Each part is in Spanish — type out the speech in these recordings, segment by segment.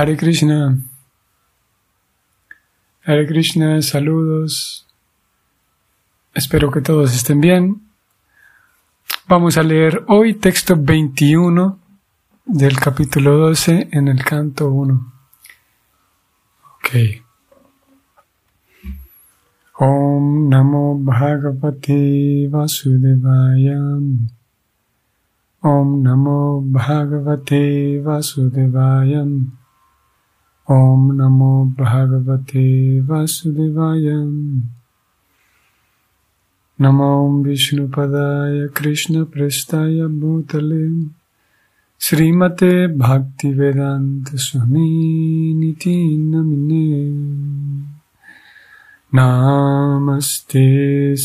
Hare Krishna. Hare Krishna, saludos. Espero que todos estén bien. Vamos a leer hoy texto 21 del capítulo 12 en el canto 1. Ok. Om Namo Bhagavate Vasudevaya. Om Namo Bhagavate Vasudevaya. ॐ नमो भगवते वासुदेवाय नमो विष्णुपदाय कृष्णपृष्ठाय भूतले श्रीमते भक्तिवेदान्तस्वामीनिति नमिने नामस्ते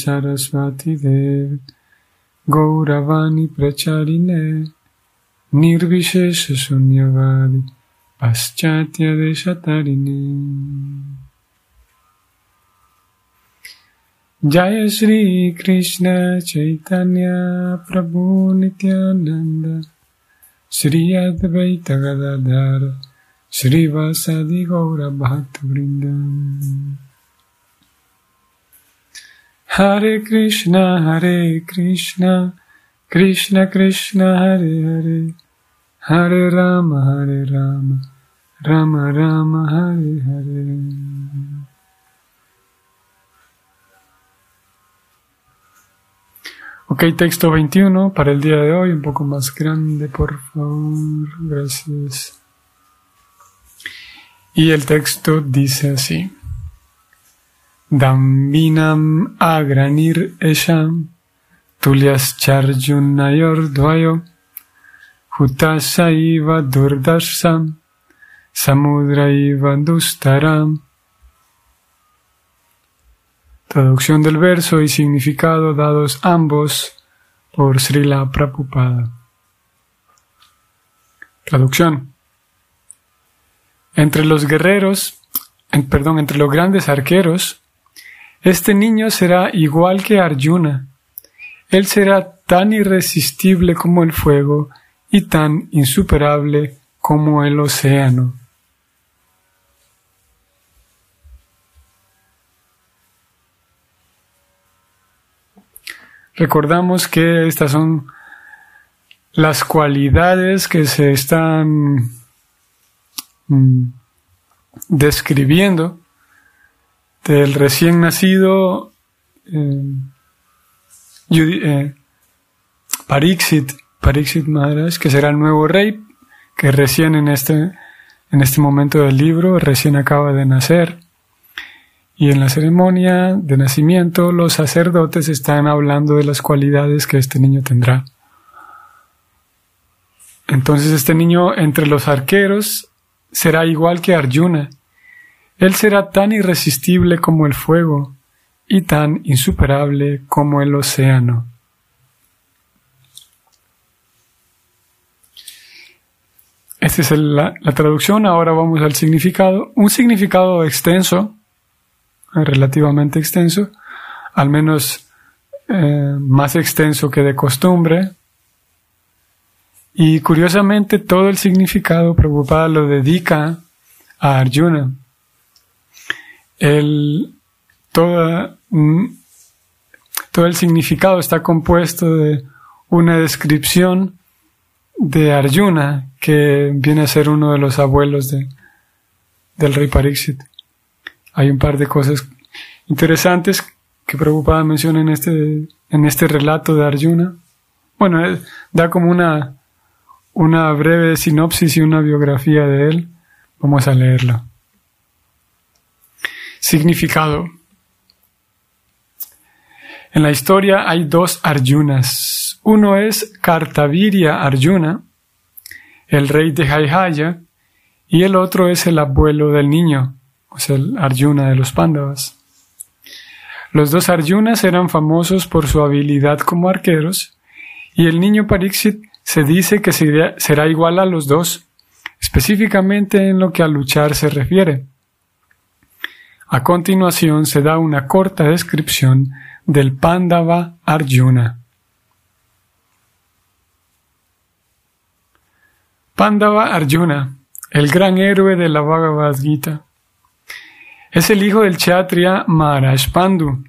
सरस्वतीदेव गौरवाणी प्रचारिणे निर्विशेषशून्यवादि पाश्चात्यदेशतरिणे जय श्री कृष्ण चैतन्य प्रभु नित्यानंद श्री अद्वैत गदाधर श्रीवासादि गौर भक्त वृंद हरे कृष्ण हरे कृष्ण कृष्ण कृष्ण, हरे हरे। हरे राम हरे Ram. Rama Rama Hare Hare Ok, texto 21 para el día de hoy, un poco más grande, por favor. Gracias. Y el texto dice así. Dambinam agranir esham tulias charjunayor dvayo hutasaiva durdarsam samudraiva dustaram Traducción del verso y significado dados ambos por Srila Prabhupada. Traducción. Entre los guerreros, perdón, entre los grandes arqueros, este niño será igual que Arjuna. Él será tan irresistible como el fuego y tan insuperable como el océano. Recordamos que estas son las cualidades que se están mm, describiendo del recién nacido eh, eh, Pariksit, Pariksit Maharaj, que será el nuevo rey, que recién en este, en este momento del libro, recién acaba de nacer. Y en la ceremonia de nacimiento los sacerdotes están hablando de las cualidades que este niño tendrá. Entonces este niño entre los arqueros será igual que Arjuna. Él será tan irresistible como el fuego y tan insuperable como el océano. Esta es la, traducción, ahora vamos al significado. Un significado extenso relativamente extenso, al menos eh, más extenso que de costumbre. Y curiosamente todo el significado preocupado lo dedica a Arjuna. El, toda, mm, todo el significado está compuesto de una descripción de Arjuna, que viene a ser uno de los abuelos de, del rey Pariksit hay un par de cosas interesantes que Prabhupada menciona en este, en este relato de Arjuna. Bueno, eh, da como una, una breve sinopsis y una biografía de él. Vamos a leerla. Significado. En la historia hay dos Arjunas. Uno es Kartavirya Arjuna, el rey de Jaihaya, y el otro es el abuelo del niño, el Arjuna de los Pándavas. Los dos Arjunas eran famosos por su habilidad como arqueros, y el niño Pariksit se dice que será igual a los dos, específicamente en lo que a luchar se refiere. A continuación se da una corta descripción del Pandava Arjuna. Pandava Arjuna el gran héroe de la Bhagavad Gita. Es el hijo del Kshatriya Maharaj Pandu.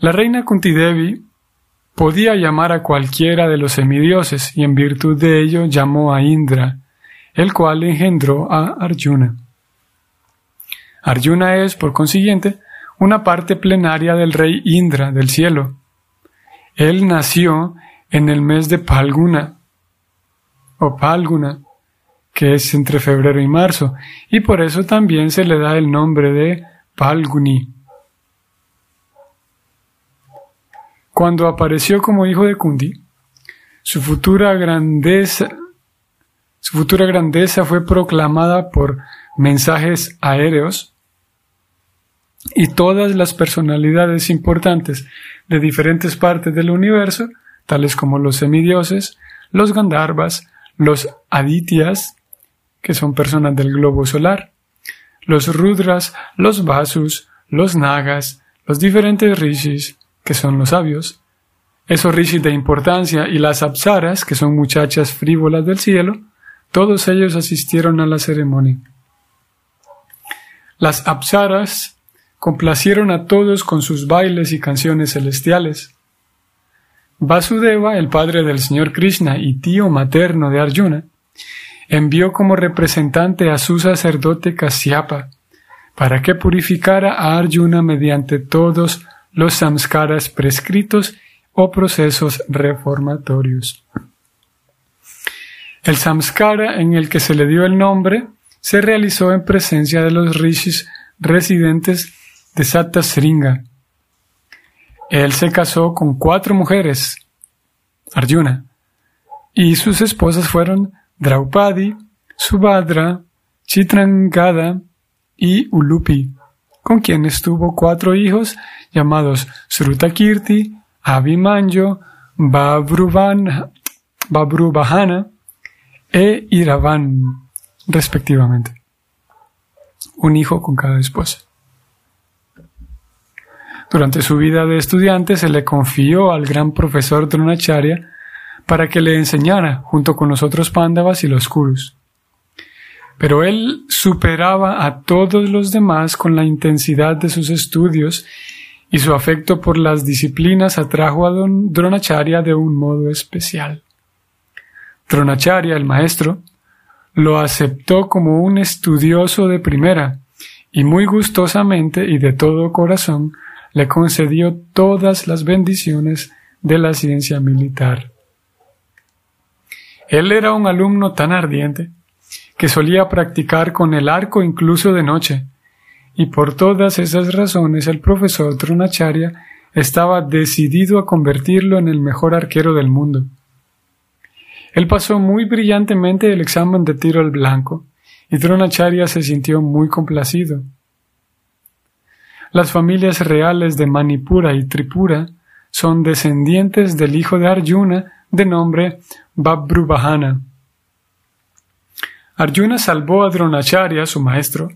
La reina Kuntidevi podía llamar a cualquiera de los semidioses y en virtud de ello llamó a Indra, el cual engendró a Arjuna. Arjuna es, por consiguiente, una parte plenaria del rey Indra del cielo. Él nació en el mes de Palguna, o Palguna, que es entre febrero y marzo, y por eso también se le da el nombre de Palguni. Cuando apareció como hijo de Kundi, su futura grandeza, su futura grandeza fue proclamada por mensajes aéreos y todas las personalidades importantes de diferentes partes del universo, tales como los semidioses, los Gandharvas, los Adityas, que son personas del globo solar, los Rudras, los Vasus, los Nagas, los diferentes rishis, que son los sabios, esos rishis de importancia y las apsaras, que son muchachas frívolas del cielo, todos ellos asistieron a la ceremonia. Las apsaras complacieron a todos con sus bailes y canciones celestiales. Vasudeva, el padre del señor Krishna y tío materno de Arjuna, envió como representante a su sacerdote Kasyapa para que purificara a Arjuna mediante todos los samskaras prescritos o procesos reformatorios. El samskara en el que se le dio el nombre se realizó en presencia de los rishis residentes de Satasringa. Él se casó con cuatro mujeres, Arjuna, y sus esposas fueron Draupadi, Subhadra, Chitrangada y Ulupi, con quienes tuvo cuatro hijos llamados Srutakirti, Abhimanyu, Babrubahana e Iravan, respectivamente. Un hijo con cada esposa. Durante su vida de estudiante se le confió al gran profesor Dronacharya para que le enseñara junto con los otros pándavas y los kurus. Pero él superaba a todos los demás con la intensidad de sus estudios y su afecto por las disciplinas atrajo a Don Dronacharya de un modo especial. Dronacharya, el maestro, lo aceptó como un estudioso de primera y muy gustosamente y de todo corazón le concedió todas las bendiciones de la ciencia militar. Él era un alumno tan ardiente que solía practicar con el arco incluso de noche, y por todas esas razones el profesor Dronacharya estaba decidido a convertirlo en el mejor arquero del mundo. Él pasó muy brillantemente el examen de tiro al blanco, y Dronacharya se sintió muy complacido. Las familias reales de Manipura y Tripura son descendientes del hijo de Arjuna de nombre Babrubahana. Arjuna salvó a Dronacharya, su maestro,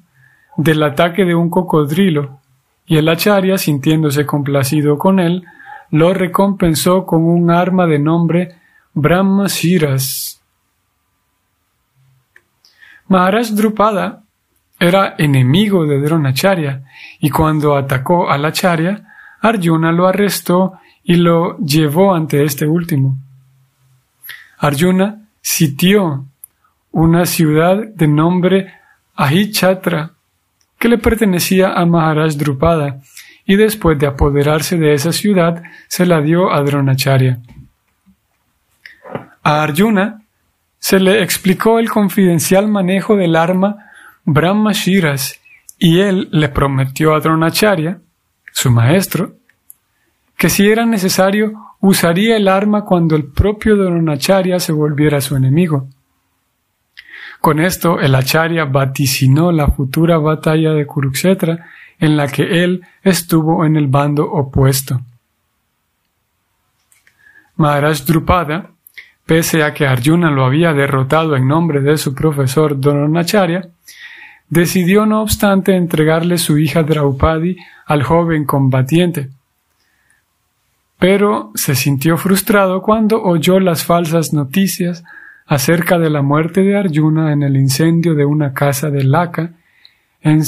del ataque de un cocodrilo, y el acharya, sintiéndose complacido con él, lo recompensó con un arma de nombre Brahma Shiras. Maharaj Drupada era enemigo de Dronacharya y cuando atacó al Acharya, Arjuna lo arrestó y lo llevó ante este último. Arjuna sitió una ciudad de nombre Ahichatra que le pertenecía a Maharaj Drupada y después de apoderarse de esa ciudad se la dio a Dronacharya. A Arjuna se le explicó el confidencial manejo del arma Brahma Shiras y él le prometió a Dronacharya, su maestro, que si era necesario usaría el arma cuando el propio Dronacharya se volviera su enemigo. Con esto el Acharya vaticinó la futura batalla de Kurukshetra en la que él estuvo en el bando opuesto. Maharaj Drupada, pese a que Arjuna lo había derrotado en nombre de su profesor Dronacharya, decidió no obstante entregarle su hija Draupadi al joven combatiente. Pero se sintió frustrado cuando oyó las falsas noticias acerca de la muerte de Arjuna en el incendio de una casa de Laka en,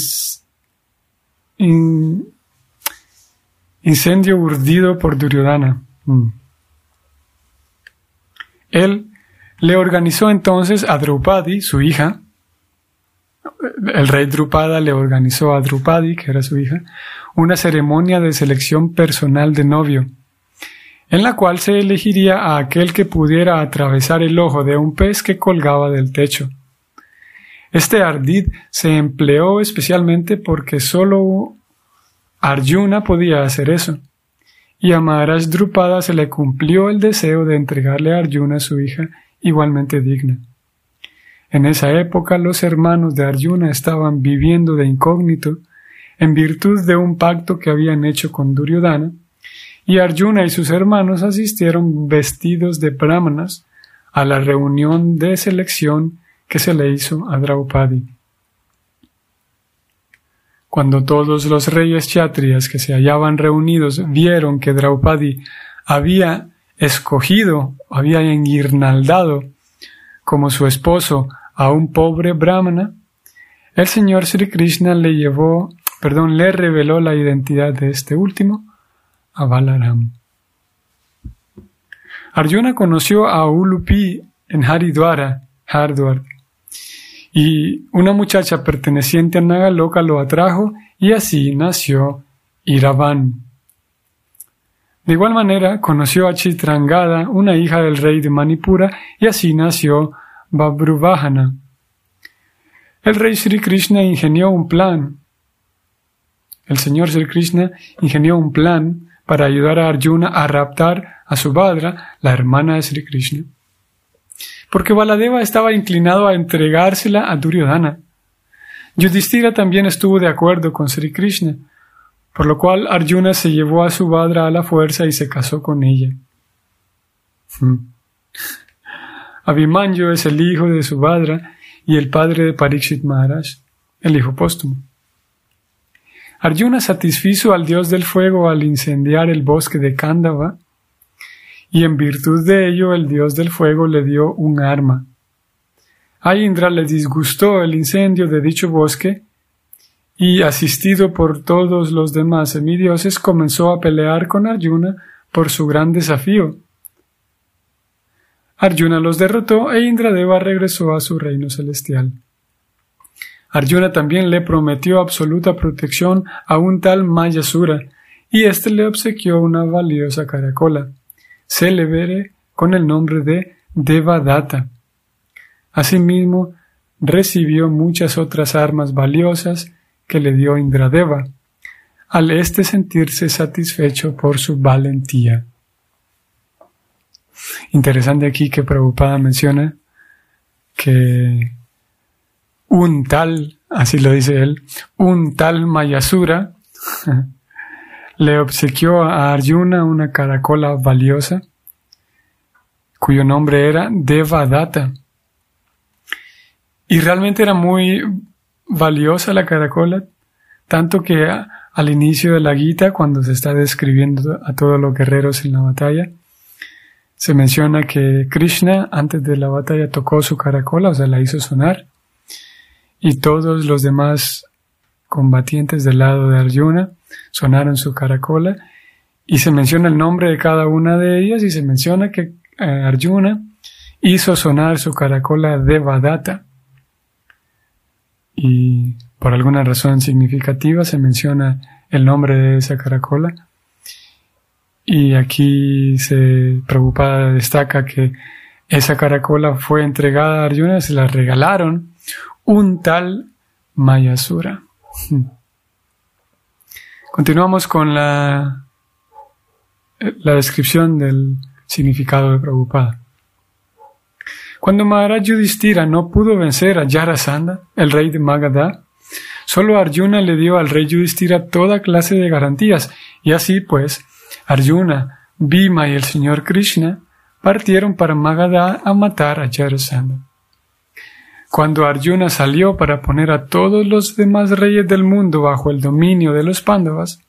incendio urdido por Duryodhana. Mm. Él le organizó entonces a Draupadi, su hija, el rey Drupada le organizó a Drupadi, que era su hija, una ceremonia de selección personal de novio, en la cual se elegiría a aquel que pudiera atravesar el ojo de un pez que colgaba del techo. Este ardid se empleó especialmente porque solo Arjuna podía hacer eso, y a Maharaj Drupada se le cumplió el deseo de entregarle a Arjuna su hija igualmente digna. En esa época los hermanos de Arjuna estaban viviendo de incógnito en virtud de un pacto que habían hecho con Duryodhana, y Arjuna y sus hermanos asistieron vestidos de brahmanas a la reunión de selección que se le hizo a Draupadi. Cuando todos los reyes chatrias que se hallaban reunidos vieron que Draupadi había escogido, había enguirnaldado como su esposo a un pobre brahmana, el señor Sri Krishna le llevó, perdón, le reveló la identidad de este último a. Arjuna conoció a Ulupi en Haridwara, Hardwar, y una muchacha perteneciente a Nagaloka lo atrajo y así nació Iravan. De igual manera, conoció a Chitrangada, una hija del rey de Manipura, y así nació Babruvahana. El rey Sri Krishna ingenió un plan. El señor Sri Krishna ingenió un plan para ayudar a Arjuna a raptar a Subhadra, la hermana de Sri Krishna. Porque Baladeva estaba inclinado a entregársela a Duryodhana. Yudhishthira también estuvo de acuerdo con Sri Krishna, por lo cual Arjuna se llevó a Subhadra a la fuerza y se casó con ella. Hmm. Abhimanyu es el hijo de Subhadra y el padre de Parikshit Maharaj, el hijo póstumo. Arjuna satisfizo al dios del fuego al incendiar el bosque de Kandava, y en virtud de ello el dios del fuego le dio un arma. A Indra le disgustó el incendio de dicho bosque, y asistido por todos los demás semidioses comenzó a pelear con Arjuna por su gran desafío, Arjuna los derrotó e Indradeva regresó a su reino celestial. Arjuna también le prometió absoluta protección a un tal Mayasura, y éste le obsequió una valiosa caracola, célebre con el nombre de Devadatta. Asimismo, recibió muchas otras armas valiosas que le dio Indradeva, al éste sentirse satisfecho por su valentía. Interesante aquí que Prabhupada menciona que un tal, así lo dice él, un tal Mayasura le obsequió a Arjuna una caracola valiosa cuyo nombre era Devadatta. Y realmente era muy valiosa la caracola, tanto que al inicio de la Gita, cuando se está describiendo a todos los guerreros en la batalla, se menciona que Krishna antes de la batalla tocó su caracola, o sea, la hizo sonar, y todos los demás combatientes del lado de Arjuna sonaron su caracola, y se menciona el nombre de cada una de ellas, y se menciona que eh, Arjuna hizo sonar su caracola Devadatta, y por alguna razón significativa se menciona el nombre de esa caracola, y aquí se preocupada destaca que esa caracola fue entregada a Arjuna, se la regalaron un tal Mayasura. Continuamos con la, la descripción del significado de Prabhupada. Cuando Maharaj Yudhishthira no pudo vencer a Yarasandha, el rey de Magadha, solo Arjuna le dio al rey Yudhishthira toda clase de garantías, y así pues, Arjuna, Bhima y el señor Krishna partieron para Magadha a matar a Jarasandha. Cuando Arjuna salió para poner a todos los demás reyes del mundo bajo el dominio de los Pándavas,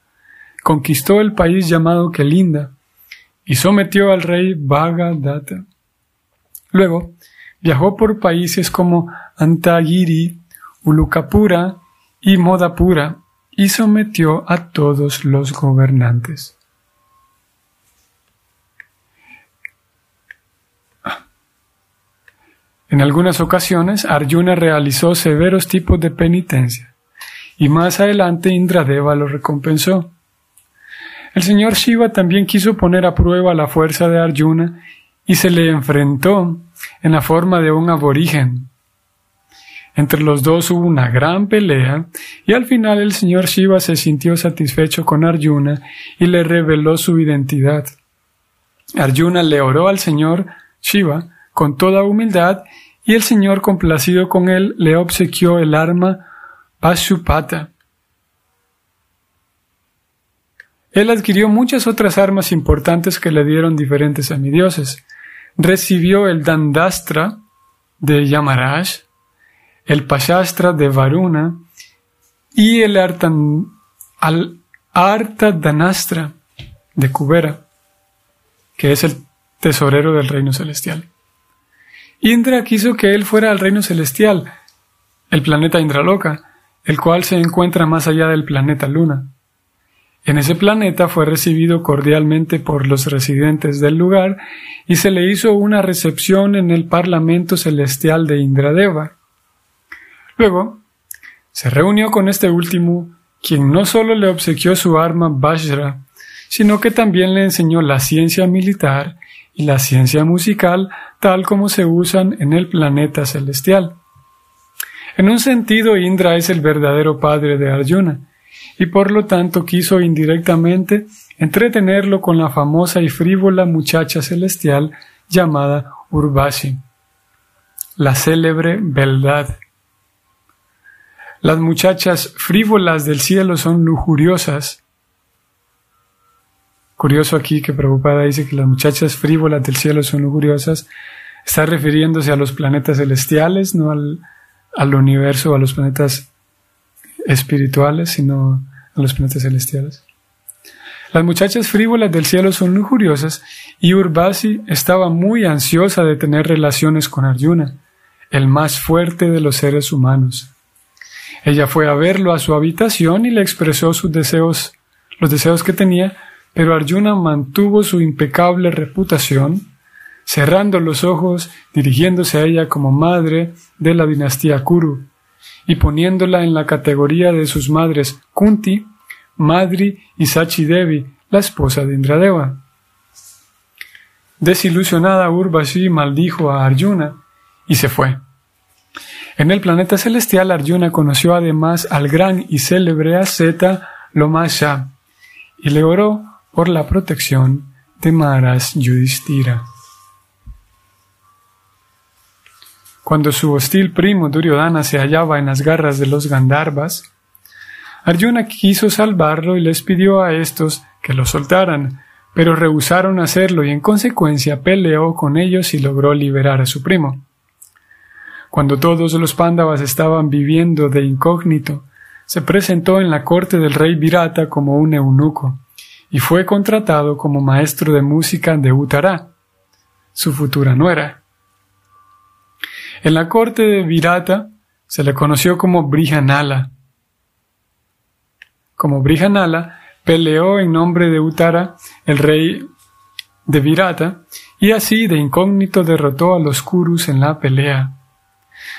conquistó el país llamado Kelinda y sometió al rey Bhagadatta. Luego, viajó por países como Antagiri, Ulukapura y Modapura y sometió a todos los gobernantes. En algunas ocasiones, Arjuna realizó severos tipos de penitencia, y más adelante Indradeva lo recompensó. El señor Shiva también quiso poner a prueba la fuerza de Arjuna y se le enfrentó en la forma de un aborigen. Entre los dos hubo una gran pelea y al final el señor Shiva se sintió satisfecho con Arjuna y le reveló su identidad. Arjuna le oró al señor Shiva con toda humildad y el señor complacido con él le obsequió el arma Pashupata. Él adquirió muchas otras armas importantes que le dieron diferentes semidioses. Recibió el Dandastra de Yamaraj, el Pashastra de Varuna y el Artan, al de Kubera, que es el tesorero del reino celestial. Indra quiso que él fuera al reino celestial, el planeta Indraloka, el cual se encuentra más allá del planeta Luna. En ese planeta fue recibido cordialmente por los residentes del lugar y se le hizo una recepción en el Parlamento Celestial de Indradeva. Luego, se reunió con este último, quien no solo le obsequió su arma Vajra, sino que también le enseñó la ciencia militar y la ciencia musical tal como se usan en el planeta celestial. En un sentido, Indra es el verdadero padre de Arjuna, y por lo tanto quiso indirectamente entretenerlo con la famosa y frívola muchacha celestial llamada Urvashi, la célebre beldad. Las muchachas frívolas del cielo son lujuriosas, Curioso aquí que Prabhupada dice que las muchachas frívolas del cielo son lujuriosas. Está refiriéndose a los planetas celestiales, no al, al universo o a los planetas espirituales, sino a los planetas celestiales. Las muchachas frívolas del cielo son lujuriosas y Urbasi estaba muy ansiosa de tener relaciones con Arjuna, el más fuerte de los seres humanos. Ella fue a verlo a su habitación y le expresó sus deseos, los deseos que tenía pero Arjuna mantuvo su impecable reputación, cerrando los ojos, dirigiéndose a ella como madre de la dinastía Kuru, y poniéndola en la categoría de sus madres Kunti, Madri y Sachi Devi, la esposa de Indradeva. Desilusionada, Urvashi maldijo a Arjuna y se fue. En el planeta celestial, Arjuna conoció además al gran y célebre asceta Lomasha y le oró por la protección de Maras Yudhishthira. Cuando su hostil primo Duryodhana se hallaba en las garras de los Gandharvas, Arjuna quiso salvarlo y les pidió a estos que lo soltaran, pero rehusaron hacerlo y en consecuencia peleó con ellos y logró liberar a su primo. Cuando todos los Pándavas estaban viviendo de incógnito, se presentó en la corte del rey Virata como un eunuco y fue contratado como maestro de música de Uttara, su futura nuera. En la corte de Virata se le conoció como Brihanala. Como Brihanala peleó en nombre de Uttara, el rey de Virata, y así de incógnito derrotó a los Kurus en la pelea.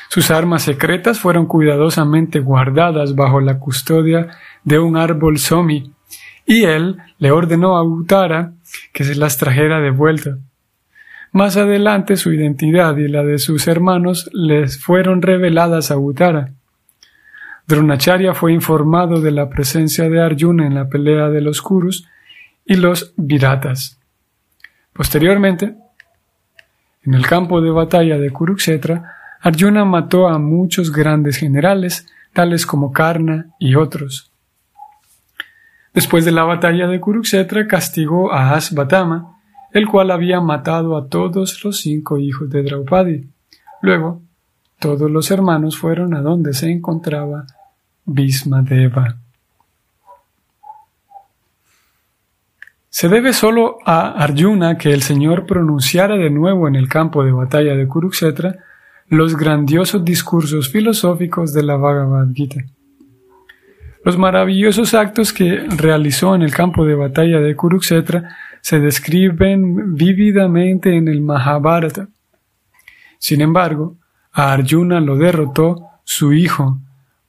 Sus armas secretas fueron cuidadosamente guardadas bajo la custodia de un árbol somi, y él le ordenó a Uttara que se las trajera de vuelta. Más adelante su identidad y la de sus hermanos les fueron reveladas a Uttara. Dronacharya fue informado de la presencia de Arjuna en la pelea de los Kurus y los Viratas. Posteriormente, en el campo de batalla de Kurukshetra, Arjuna mató a muchos grandes generales, tales como Karna y otros. Después de la batalla de Kurukshetra castigó a Asvatama, el cual había matado a todos los cinco hijos de Draupadi. Luego, todos los hermanos fueron a donde se encontraba Bhismadeva. Se debe solo a Arjuna que el Señor pronunciara de nuevo en el campo de batalla de Kurukshetra los grandiosos discursos filosóficos de la Bhagavad Gita. Los maravillosos actos que realizó en el campo de batalla de Kurukshetra se describen vívidamente en el Mahabharata. Sin embargo, a Arjuna lo derrotó su hijo,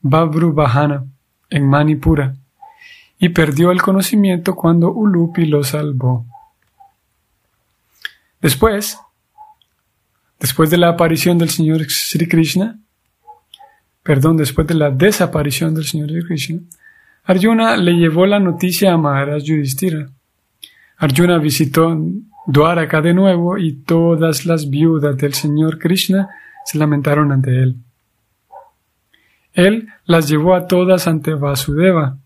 Babru Bahana, en Manipura, y perdió el conocimiento cuando Ulupi lo salvó. Después, después de la aparición del Señor Sri Krishna, perdón, después de la desaparición del Señor Krishna, Arjuna le llevó la noticia a Maharaj Yudhishthira. Arjuna visitó Dwaraka de nuevo y todas las viudas del Señor Krishna se lamentaron ante él. Él las llevó a todas ante Vasudeva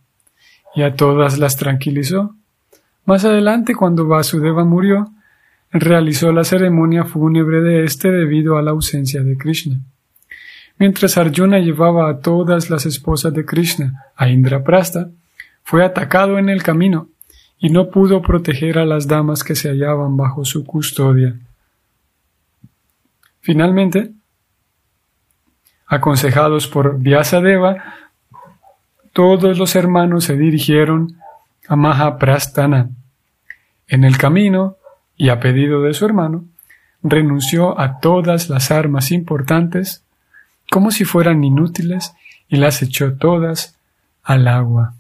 y a todas las tranquilizó. Más adelante, cuando Vasudeva murió, realizó la ceremonia fúnebre de éste debido a la ausencia de Krishna. Mientras Arjuna llevaba a todas las esposas de Krishna a Indraprasta, fue atacado en el camino y no pudo proteger a las damas que se hallaban bajo su custodia. Finalmente, aconsejados por Vyasadeva, todos los hermanos se dirigieron a Mahaprasthana. En el camino, y a pedido de su hermano, renunció a todas las armas importantes como si fueran inútiles y las echó todas al agua.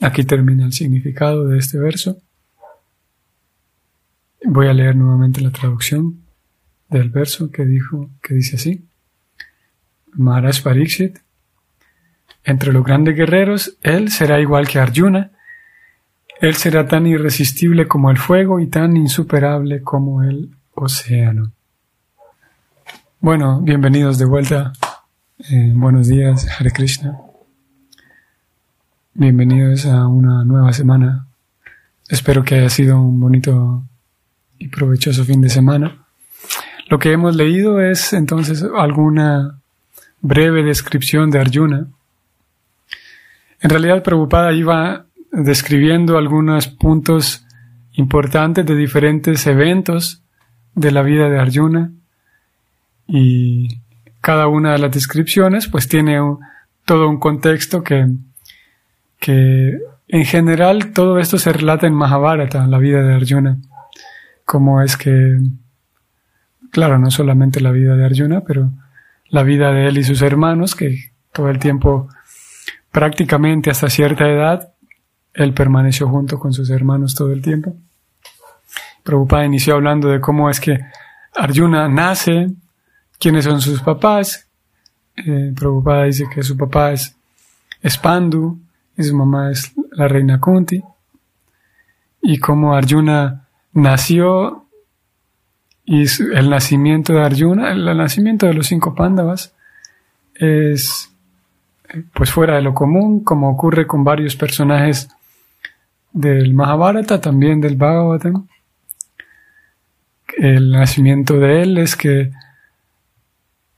Aquí termina el significado de este verso. Voy a leer nuevamente la traducción del verso que dijo, que dice así. Maharaj Pariksit, entre los grandes guerreros, él será igual que Arjuna, él será tan irresistible como el fuego y tan insuperable como el océano. Bueno, bienvenidos de vuelta. Eh, buenos días, Hare Krishna. Bienvenidos a una nueva semana. Espero que haya sido un bonito y provechoso fin de semana. Lo que hemos leído es entonces alguna breve descripción de Arjuna. En realidad, Prabhupada iba describiendo algunos puntos importantes de diferentes eventos de la vida de Arjuna y cada una de las descripciones pues tiene todo un contexto que, que en general todo esto se relata en Mahabharata, la vida de Arjuna, como es que, claro, no solamente la vida de Arjuna, pero la vida de él y sus hermanos, que todo el tiempo, prácticamente hasta cierta edad, él permaneció junto con sus hermanos todo el tiempo. Prabhupada inició hablando de cómo es que Arjuna nace, quiénes son sus papás. Eh, Prabhupada dice que su papá es, Pandu y su mamá es la reina Kunti. Y cómo Arjuna nació y el nacimiento de Arjuna, el, nacimiento de los cinco Pándavas es pues fuera de lo común, como ocurre con varios personajes del Mahabharata, también del Bhagavatam. El nacimiento de él es que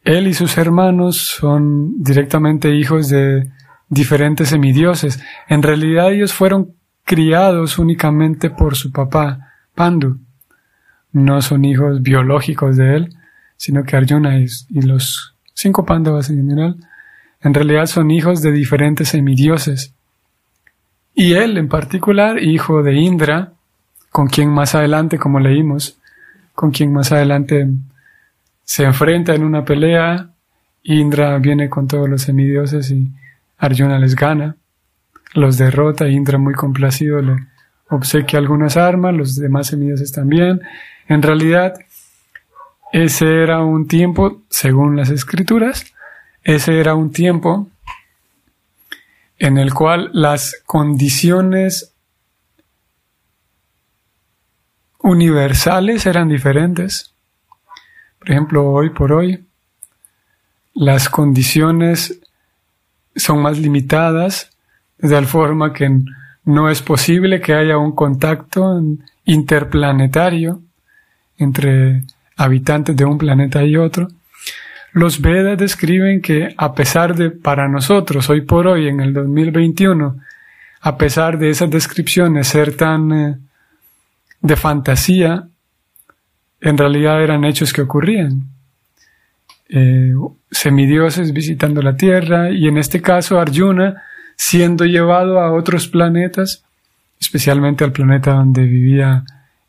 él y sus hermanos son directamente hijos de diferentes semidioses. En realidad ellos fueron criados únicamente por su papá, Pandu. No son hijos biológicos de él, sino que Arjuna y, los cinco Pandavas en general, en realidad son hijos de diferentes semidioses. Y él en particular, hijo de Indra, con quien más adelante, como leímos, con quien más adelante se enfrenta en una pelea, Indra viene con todos los semidioses y Arjuna les gana, los derrota, Indra muy complacido le obsequia algunas armas, los demás semidioses también. En realidad, ese era un tiempo, según las escrituras, ese era un tiempo en el cual las condiciones universales eran diferentes. Por ejemplo, hoy por hoy, las condiciones son más limitadas, de tal forma que no es posible que haya un contacto interplanetario entre habitantes de un planeta y otro. Los Vedas describen que a pesar de, para nosotros, hoy por hoy, en el 2021, a pesar de esas descripciones ser tan eh, de fantasía, en realidad eran hechos que ocurrían. eh, semidioses visitando la Tierra y en este caso Arjuna siendo llevado a otros planetas, especialmente al planeta donde vivía,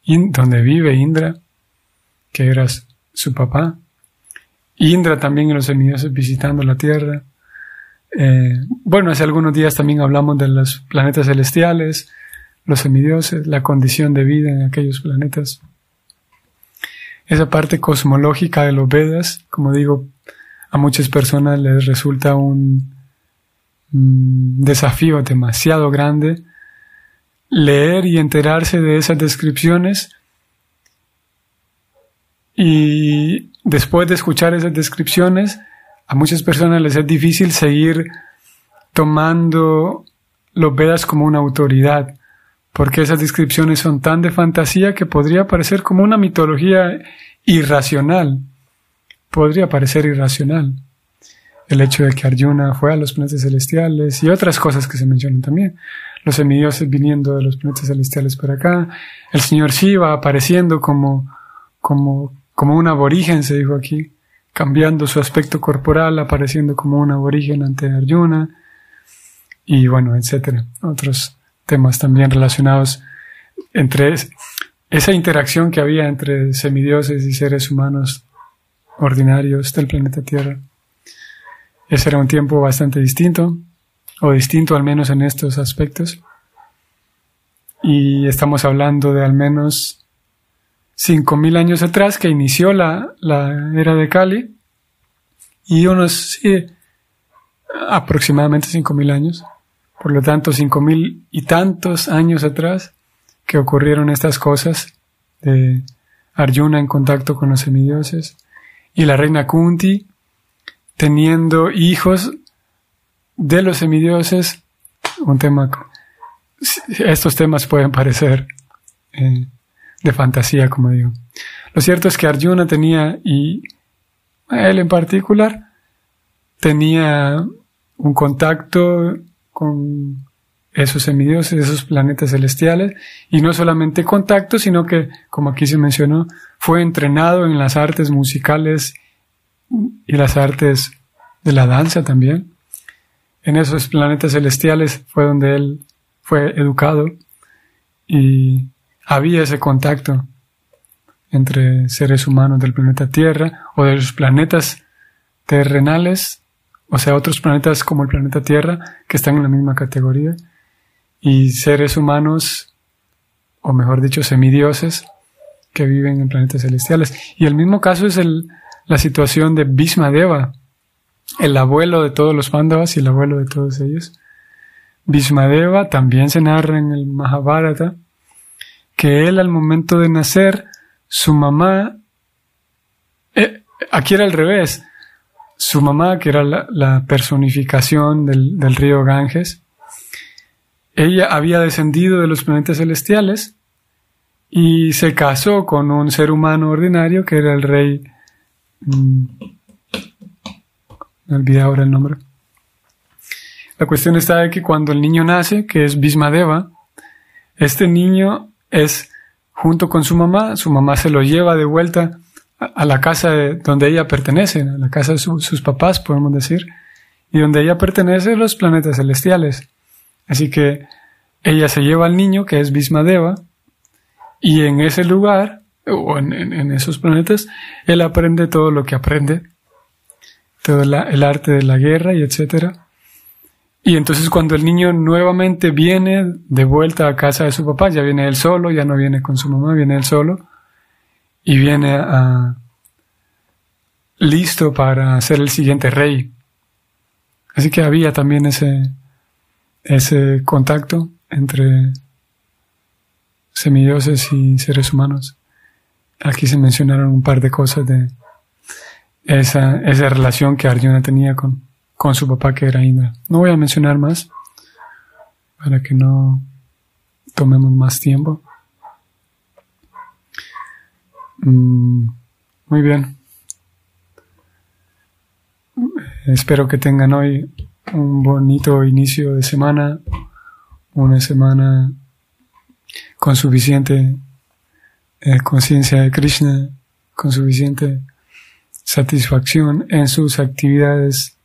donde vive Indra, que era su papá. Indra también en los semidioses visitando la Tierra. Eh, bueno, hace algunos días también hablamos de los planetas celestiales, los semidioses, la condición de vida en aquellos planetas. Esa parte cosmológica de los Vedas, como digo, a muchas personas les resulta un desafío demasiado grande leer y enterarse de esas descripciones. Y después de escuchar esas descripciones, a muchas personas les es difícil seguir tomando los Vedas como una autoridad, porque esas descripciones son tan de fantasía que podría parecer como una mitología irracional. Podría parecer irracional. El hecho de que Arjuna fue a los planetas celestiales y otras cosas que se mencionan también. Los semidioses viniendo de los planetas celestiales para acá. El señor Shiva apareciendo como, como, como un aborigen, se dijo aquí cambiando su aspecto corporal, apareciendo como un aborigen ante Arjuna, y bueno, etcétera. Otros temas también relacionados entre esa interacción que había entre semidioses y seres humanos ordinarios del planeta Tierra. Ese era un tiempo bastante distinto, o distinto al menos en estos aspectos. Y estamos hablando de al menos 5.000 años atrás que inició la, la era de Cali y unos sí, aproximadamente 5.000 años. Por lo tanto, 5.000 y tantos años atrás que ocurrieron estas cosas de Arjuna en contacto con los semidioses y la reina Kunti teniendo hijos de los semidioses, un tema, estos temas pueden parecer eh, de fantasía, como digo. Lo cierto es que Arjuna tenía, y él en particular, tenía un contacto con esos semidioses, esos planetas celestiales, y no solamente contacto, sino que, como aquí se mencionó, fue entrenado en las artes musicales y las artes de la danza también. En esos planetas celestiales fue donde él fue educado y había ese contacto entre seres humanos del planeta Tierra o de los planetas terrenales, o sea, otros planetas como el planeta Tierra que están en la misma categoría, y seres humanos, o mejor dicho, semidioses que viven en planetas celestiales. Y el mismo caso es el, la situación de Bhismadeva, el abuelo de todos los Pandavas y el abuelo de todos ellos. Bhismadeva también se narra en el Mahabharata que él al momento de nacer, su mamá, eh, aquí era al revés, su mamá, que era la, personificación del, del río Ganges, ella había descendido de los planetas celestiales y se casó con un ser humano ordinario que era el rey Mm. Me olvidé ahora el nombre. La cuestión está de que cuando el niño nace, que es Bismadeva, este niño es junto con su mamá, su mamá se lo lleva de vuelta a, la casa donde ella pertenece, a la casa de sus papás, podemos decir, y donde ella pertenece los planetas celestiales. Así que ella se lleva al niño, que es Bismadeva, y en ese lugar o en, esos planetas, él aprende todo lo que aprende, todo el arte de la guerra y etcétera. Y entonces cuando el niño nuevamente viene de vuelta a casa de su papá, ya viene él solo, ya no viene con su mamá, viene él solo, y viene a, listo para ser el siguiente rey. Así que había también ese, ese contacto entre semidioses y seres humanos. Aquí se mencionaron un par de cosas de esa, esa relación que Arjuna tenía con, con su papá que era Indra. No voy a mencionar más para que no tomemos más tiempo. Mm, muy bien. Espero que tengan hoy un bonito inicio de semana, una semana con suficiente eh, conciencia de Krishna, con suficiente satisfacción en sus actividades,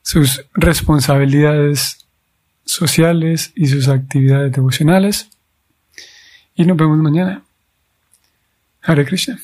sus responsabilidades sociales y sus actividades devocionales. Y nos vemos mañana. Hare Krishna.